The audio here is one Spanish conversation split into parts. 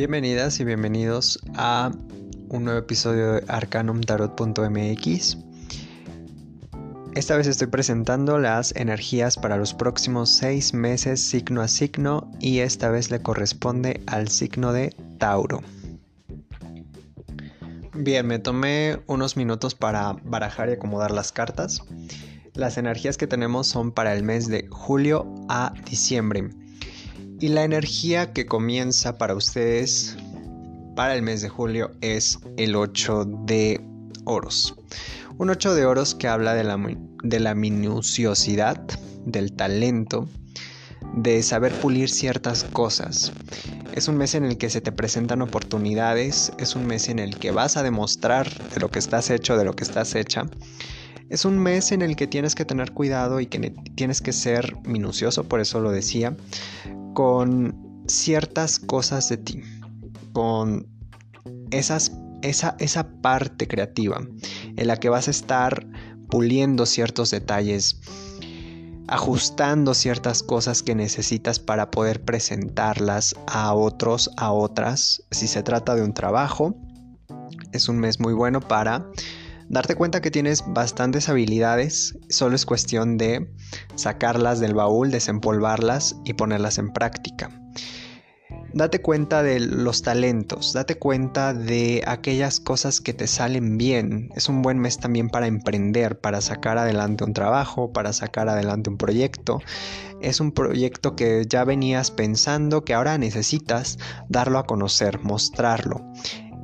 Bienvenidas y bienvenidos a un nuevo episodio de arcanumtarot.mx. Esta vez estoy presentando las energías para los próximos seis meses signo a signo y esta vez le corresponde al signo de Tauro. Bien, me tomé unos minutos para barajar y acomodar las cartas. Las energías que tenemos son para el mes de julio a diciembre. Y la energía que comienza para ustedes para el mes de julio es el 8 de oros. Un 8 de oros que habla de la, de la minuciosidad, del talento, de saber pulir ciertas cosas. Es un mes en el que se te presentan oportunidades, es un mes en el que vas a demostrar de lo que estás hecho, de lo que estás hecha. Es un mes en el que tienes que tener cuidado y que tienes que ser minucioso, por eso lo decía, con ciertas cosas de ti, con esas, esa, esa parte creativa en la que vas a estar puliendo ciertos detalles, ajustando ciertas cosas que necesitas para poder presentarlas a otros, a otras. Si se trata de un trabajo, es un mes muy bueno para darte cuenta que tienes bastantes habilidades, solo es cuestión de sacarlas del baúl, desempolvarlas y ponerlas en práctica. Date cuenta de los talentos, date cuenta de aquellas cosas que te salen bien. Es un buen mes también para emprender, para sacar adelante un trabajo, para sacar adelante un proyecto. Es un proyecto que ya venías pensando que ahora necesitas darlo a conocer, mostrarlo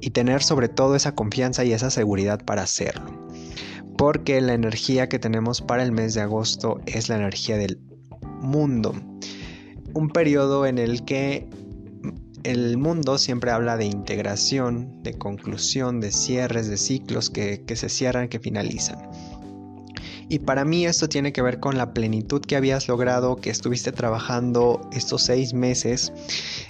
y tener sobre todo esa confianza y esa seguridad para hacerlo. Porque la energía que tenemos para el mes de agosto es la energía del mundo. Un periodo en el que el mundo siempre habla de integración, de conclusión, de cierres, de ciclos que, que se cierran, que finalizan. Y para mí esto tiene que ver con la plenitud que habías logrado, que estuviste trabajando estos seis meses.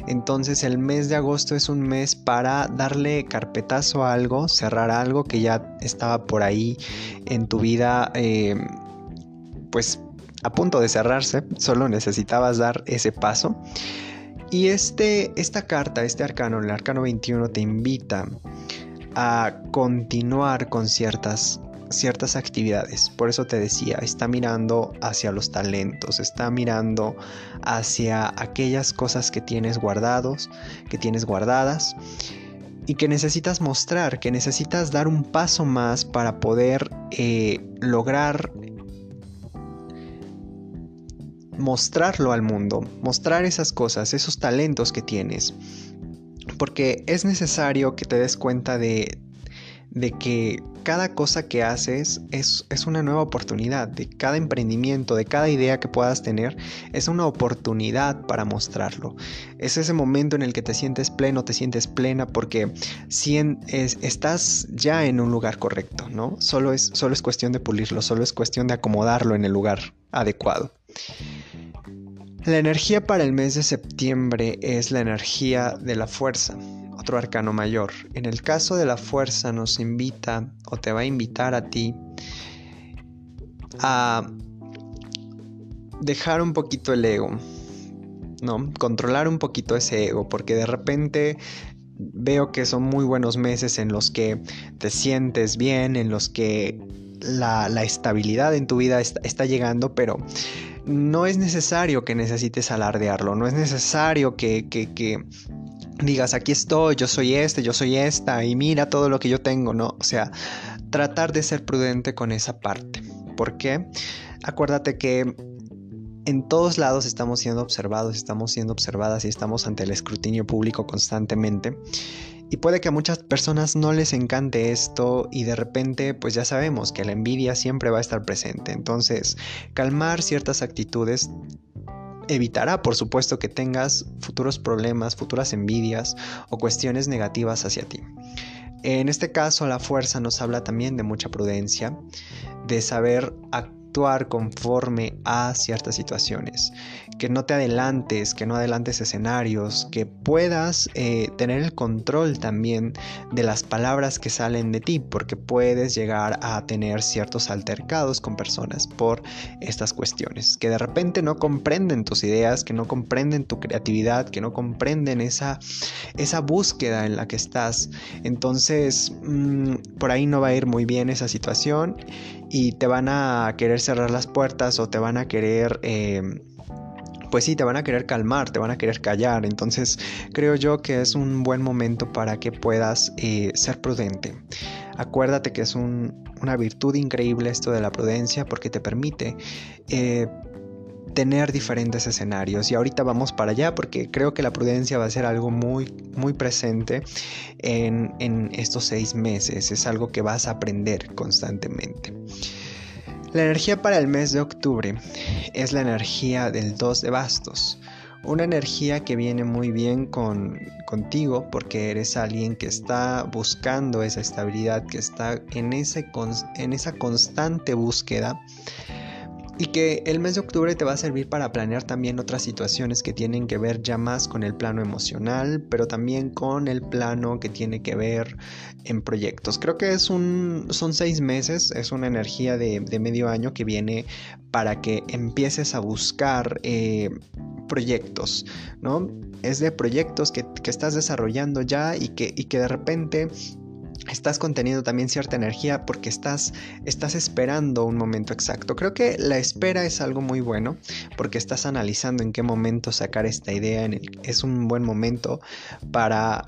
Entonces el mes de agosto es un mes para darle carpetazo a algo, cerrar algo que ya estaba por ahí en tu vida, eh, pues a punto de cerrarse, solo necesitabas dar ese paso. Y este, esta carta, este arcano, el arcano 21, te invita a continuar con ciertas ciertas actividades. Por eso te decía, está mirando hacia los talentos, está mirando hacia aquellas cosas que tienes guardados, que tienes guardadas y que necesitas mostrar, que necesitas dar un paso más para poder eh, lograr mostrarlo al mundo, mostrar esas cosas, esos talentos que tienes. Porque es necesario que te des cuenta de, de que cada cosa que haces es, es, una nueva oportunidad, de cada emprendimiento, de cada idea que puedas tener, es una oportunidad para mostrarlo. Es ese momento en el que te sientes pleno, te sientes plena, porque si estás ya en un lugar correcto, ¿no? Solo es, solo es cuestión de pulirlo, solo es cuestión de acomodarlo en el lugar adecuado. La energía para el mes de septiembre es la energía de la fuerza arcano mayor. En el caso de la fuerza nos invita o te va a invitar a ti a dejar un poquito el ego, ¿no? Controlar un poquito ese ego, porque de repente veo que son muy buenos meses en los que te sientes bien, en los que la, estabilidad en tu vida está, llegando, pero no es necesario que necesites alardearlo, no es necesario que, que digas, aquí estoy, yo soy este, yo soy esta, y mira todo lo que yo tengo, ¿no? O sea, tratar de ser prudente con esa parte. ¿Por qué? Acuérdate que en todos lados estamos siendo observados, estamos siendo observadas y estamos ante el escrutinio público constantemente. Y puede que a muchas personas no les encante esto y de repente pues ya sabemos que la envidia siempre va a estar presente. Entonces, calmar ciertas actitudes evitará, por supuesto, que tengas futuros problemas, futuras envidias o cuestiones negativas hacia ti. En este caso, la fuerza nos habla también de mucha prudencia, de saber actuar conforme a ciertas situaciones, que no te adelantes, que no adelantes escenarios, que puedas eh, tener el control también de las palabras que salen de ti, porque puedes llegar a tener ciertos altercados con personas por estas cuestiones, que de repente no comprenden tus ideas, que no comprenden tu creatividad, que no comprenden esa, esa búsqueda en la que estás. Entonces, mm, por ahí no va a ir muy bien esa situación y te van a querer cerrar las puertas o te van a querer... Eh, pues sí, te van a querer calmar, te van a querer callar. Entonces creo yo que es un buen momento para que puedas eh, ser prudente. Acuérdate que es una virtud increíble esto de la prudencia porque te permite eh, tener diferentes escenarios. Y ahorita vamos para allá porque creo que la prudencia va a ser algo muy, muy presente en, en estos seis meses. Es algo que vas a aprender constantemente. La energía para el mes de octubre es la energía del 2 de bastos. Una energía que viene muy bien con, contigo porque eres alguien que está buscando esa estabilidad, que está en, ese, en esa constante búsqueda y que el mes de octubre te va a servir para planear también otras situaciones que tienen que ver ya más con el plano emocional, pero también con el plano que tiene que ver en proyectos. Creo que es un, son seis meses, es una energía de, medio año que viene para que empieces a buscar eh, proyectos, ¿no? Es de proyectos que, estás desarrollando ya y que, y que de repente estás conteniendo también cierta energía porque estás, esperando un momento exacto. Creo que la espera es algo muy bueno porque estás analizando en qué momento sacar esta idea. En es un buen momento para...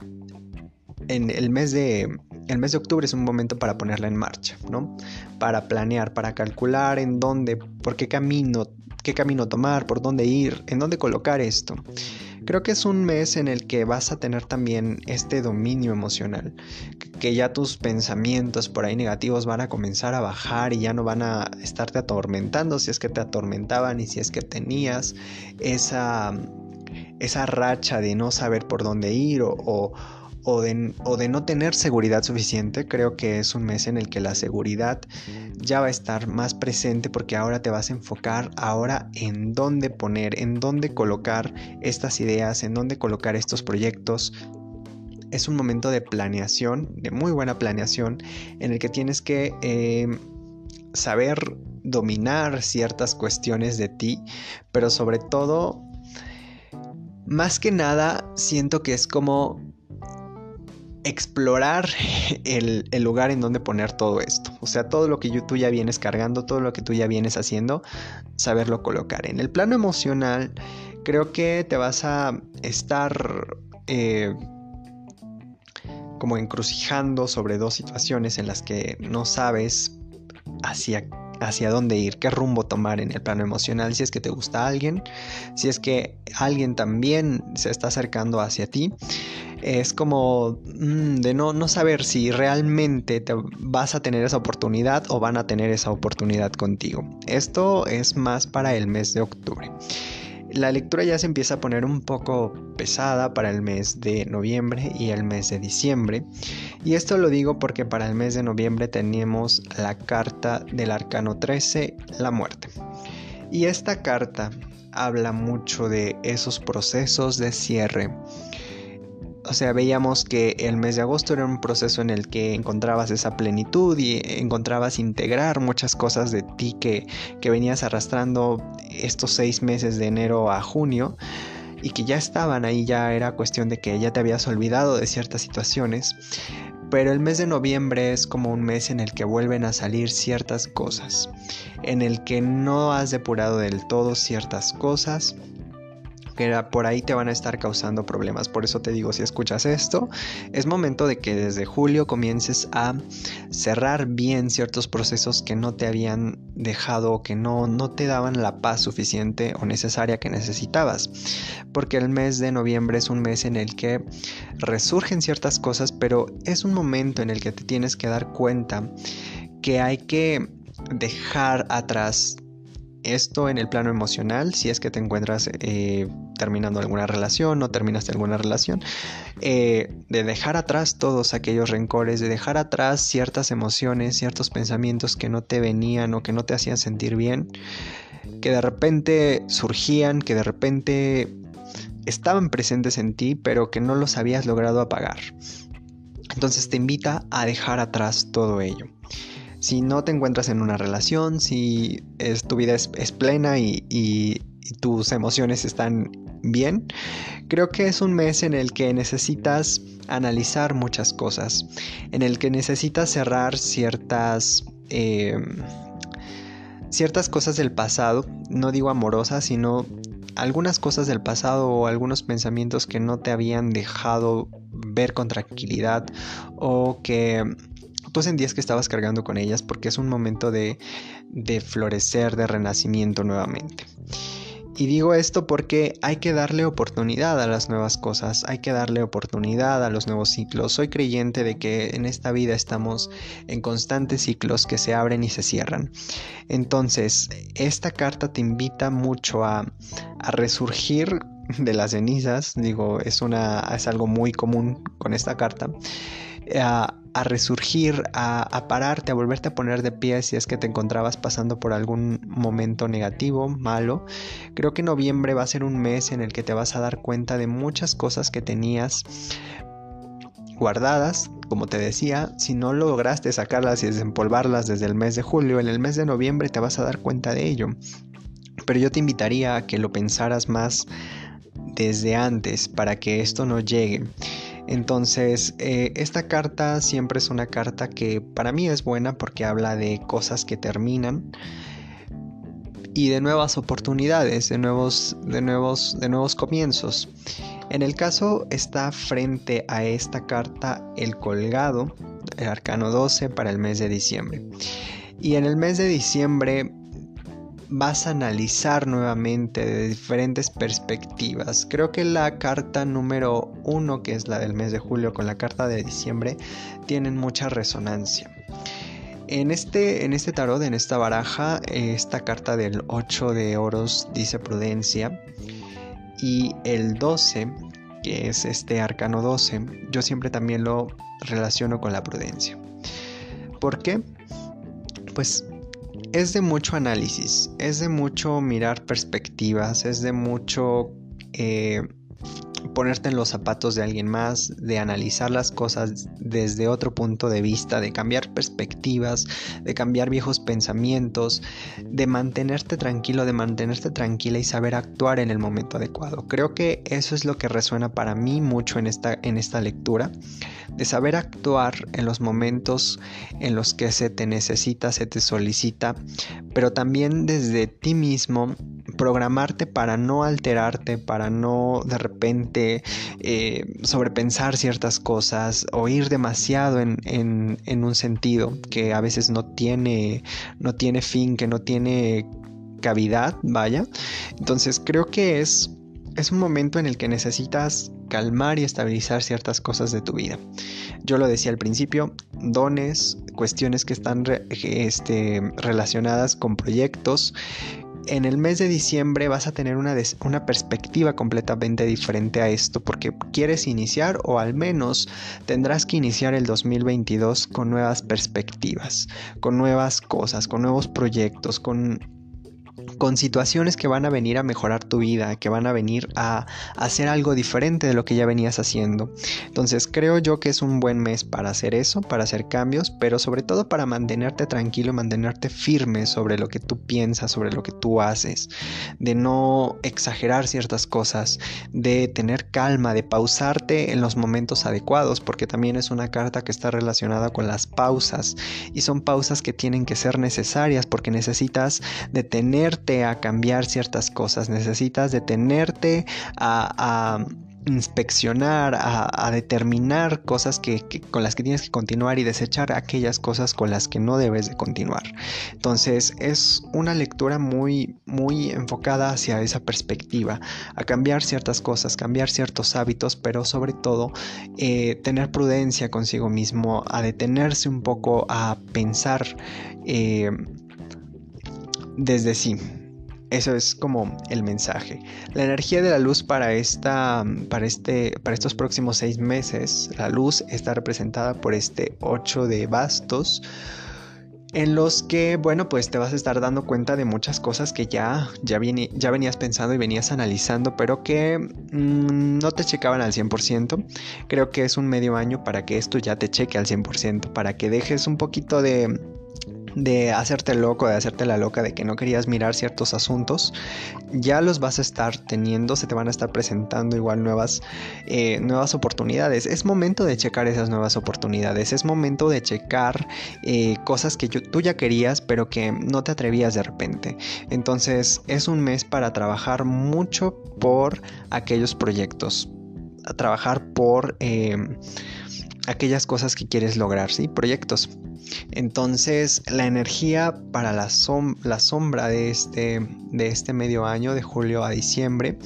En el mes de el mes de octubre es un momento para ponerla en marcha, ¿no? Para planear, para calcular en dónde, por qué camino, qué camino tomar, por dónde ir, en dónde colocar esto. Creo que es un mes en el que vas a tener también este dominio emocional, que ya tus pensamientos por ahí negativos van a comenzar a bajar y ya no van a estarte atormentando si es que te atormentaban y si es que tenías esa, esa racha de no saber por dónde ir o o de, no tener seguridad suficiente, creo que es un mes en el que la seguridad ya va a estar más presente porque ahora te vas a enfocar ahora en dónde poner, en dónde colocar estas ideas, en dónde colocar estos proyectos, es un momento de planeación, de muy buena planeación, en el que tienes que em, saber dominar ciertas cuestiones de ti, pero sobre todo, más que nada, siento que es como explorar el, lugar en donde poner todo esto. O sea, todo lo que tú ya vienes cargando, todo lo que tú ya vienes haciendo, saberlo colocar. En el plano emocional, creo que te vas a estar eh, como encrucijando sobre dos situaciones en las que no sabes hacia hacia dónde ir, qué rumbo tomar en el plano emocional, si es que te gusta alguien, si es que alguien también se está acercando hacia ti es como mm, de no, no saber si realmente te vas a tener esa oportunidad o van a tener esa oportunidad contigo. Esto es más para el mes de octubre. La lectura ya se empieza a poner un poco pesada para el mes de noviembre y el mes de diciembre. Y esto lo digo porque para el mes de noviembre tenemos la carta del arcano 13, la muerte. Y esta carta habla mucho de esos procesos de cierre o sea, veíamos que el mes de agosto era un proceso en el que encontrabas esa plenitud y encontrabas integrar muchas cosas de ti que, que venías arrastrando estos seis meses de enero a junio y que ya estaban ahí, ya era cuestión de que ya te habías olvidado de ciertas situaciones. Pero el mes de noviembre es como un mes en el que vuelven a salir ciertas cosas, en el que no has depurado del todo ciertas cosas que por ahí te van a estar causando problemas. Por eso te digo, si escuchas esto, es momento de que desde julio comiences a cerrar bien ciertos procesos que no te habían dejado, que no, no te daban la paz suficiente o necesaria que necesitabas. Porque el mes de noviembre es un mes en el que resurgen ciertas cosas, pero es un momento en el que te tienes que dar cuenta que hay que dejar atrás Esto en el plano emocional, si es que te encuentras eh, terminando alguna relación o terminaste alguna relación, eh, de dejar atrás todos aquellos rencores, de dejar atrás ciertas emociones, ciertos pensamientos que no te venían o que no te hacían sentir bien, que de repente surgían, que de repente estaban presentes en ti, pero que no los habías logrado apagar. Entonces te invita a dejar atrás todo ello. Si no te encuentras en una relación, si tu vida es, plena y, tus emociones están bien, creo que es un mes en el que necesitas analizar muchas cosas, en el que necesitas cerrar ciertas... Em, ciertas cosas del pasado, no digo amorosas, sino algunas cosas del pasado o algunos pensamientos que no te habían dejado ver con tranquilidad o que tú sentías que estabas cargando con ellas porque es un momento de, de florecer, de renacimiento nuevamente. Y digo esto porque hay que darle oportunidad a las nuevas cosas, hay que darle oportunidad a los nuevos ciclos. Soy creyente de que en esta vida estamos en constantes ciclos que se abren y se cierran. Entonces, esta carta te invita mucho a, a resurgir de las cenizas, digo, es, una, es algo muy común con esta carta, a, resurgir, a, pararte, a volverte a poner de pie si es que te encontrabas pasando por algún momento negativo, malo. Creo que noviembre va a ser un mes en el que te vas a dar cuenta de muchas cosas que tenías guardadas, como te decía, si no lograste sacarlas y desempolvarlas desde el mes de julio, en el mes de noviembre te vas a dar cuenta de ello. Pero yo te invitaría a que lo pensaras más desde antes para que esto no llegue. Entonces, eh, esta carta siempre es una carta que para mí es buena porque habla de cosas que terminan y de nuevas oportunidades, de nuevos, de nuevos, de nuevos comienzos. En el caso está frente a esta carta el colgado, el arcano 12 para el mes de diciembre. Y en el mes de diciembre vas a analizar nuevamente de diferentes perspectivas. Creo que la carta número uno, que es la del mes de julio, con la carta de diciembre, tienen mucha resonancia. En este, en este tarot, en esta baraja, esta carta del 8 de oros dice prudencia. Y el 12, que es este arcano 12, yo siempre también lo relaciono con la prudencia. ¿Por qué? Pues es de mucho análisis, es de mucho mirar perspectivas, es de mucho eh, ponerte en los zapatos de alguien más, de analizar las cosas desde otro punto de vista, de cambiar perspectivas, de cambiar viejos pensamientos, de mantenerte tranquilo, de mantenerte tranquila y saber actuar en el momento adecuado. Creo que eso es lo que resuena para mí mucho en esta, en esta lectura, de saber actuar en los momentos en los que se te necesita, se te solicita, pero también desde ti mismo programarte para no alterarte, para no de repente eh, sobrepensar ciertas cosas o ir demasiado en, un sentido que a veces no tiene, no tiene fin, que no tiene cavidad, vaya. Entonces creo que es, es un momento en el que necesitas calmar y estabilizar ciertas cosas de tu vida. Yo lo decía al principio, dones, cuestiones que están este, relacionadas con proyectos, en el mes de diciembre vas a tener una, una, perspectiva completamente diferente a esto porque quieres iniciar o al menos tendrás que iniciar el 2022 con nuevas perspectivas, con nuevas cosas, con nuevos proyectos, con con situaciones que van a venir a mejorar tu vida, que van a venir a, hacer algo diferente de lo que ya venías haciendo. Entonces creo yo que es un buen mes para hacer eso, para hacer cambios, pero sobre todo para mantenerte tranquilo, mantenerte firme sobre lo que tú piensas, sobre lo que tú haces, de no exagerar ciertas cosas, de tener calma, de pausarte en los momentos adecuados, porque también es una carta que está relacionada con las pausas y son pausas que tienen que ser necesarias porque necesitas a cambiar ciertas cosas, necesitas detenerte a, inspeccionar, a, determinar cosas que, con las que tienes que continuar y desechar aquellas cosas con las que no debes de continuar. Entonces es una lectura muy, muy enfocada hacia esa perspectiva, a cambiar ciertas cosas, cambiar ciertos hábitos, pero sobre todo eh, tener prudencia consigo mismo, a detenerse un poco a pensar. Eh, desde sí, Eso es como el mensaje. La energía de la luz para, esta, para, este, para estos próximos seis meses, la luz está representada por este 8 de bastos, en los que, bueno, pues te vas a estar dando cuenta de muchas cosas que ya, ya, ya venías pensando y venías analizando, pero que mm, no te checaban al 100%. Creo que es un medio año para que esto ya te cheque al 100%, para que dejes un poquito de de hacerte loco, de hacerte la loca, de que no querías mirar ciertos asuntos, ya los vas a estar teniendo, se te van a estar presentando igual nuevas, eh, nuevas oportunidades. Es momento de checar esas nuevas oportunidades, es momento de checar eh, cosas que tú ya querías, pero que no te atrevías de repente. Entonces es un mes para trabajar mucho por aquellos proyectos, trabajar por... Eh, aquellas cosas que quieres lograr, ¿sí? Proyectos. Entonces, la energía para la, sombra de este, de este medio año, de julio a diciembre,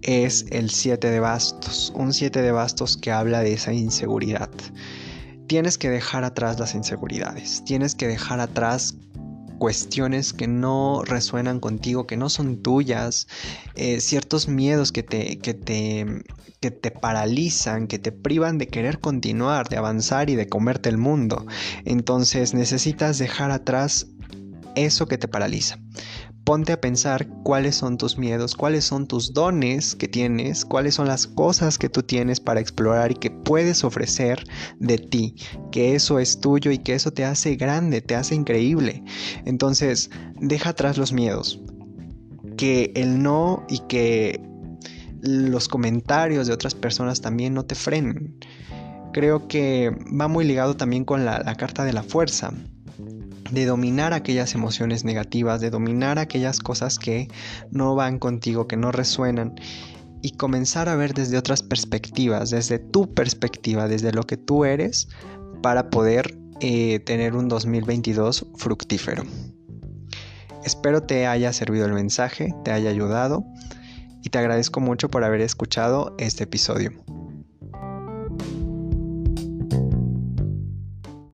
es el 7 de bastos. Un 7 de bastos que habla de esa inseguridad. Tienes que dejar atrás las inseguridades. Tienes que dejar atrás cuestiones que no resuenan contigo, que no son tuyas, eh, ciertos miedos que te, que, te, que te paralizan, que te privan de querer continuar, de avanzar y de comerte el mundo. Entonces necesitas dejar atrás eso que te paraliza ponte a pensar cuáles son tus miedos, cuáles son tus dones que tienes, cuáles son las cosas que tú tienes para explorar y que puedes ofrecer de ti, que eso es tuyo y que eso te hace grande, te hace increíble. Entonces, deja atrás los miedos, que el no y que los comentarios de otras personas también no te frenen. Creo que va muy ligado también con la, la carta de la fuerza de dominar aquellas emociones negativas, de dominar aquellas cosas que no van contigo, que no resuenan y comenzar a ver desde otras perspectivas, desde tu perspectiva, desde lo que tú eres, para poder eh, tener un 2022 fructífero. Espero te haya servido el mensaje, te haya ayudado y te agradezco mucho por haber escuchado este episodio.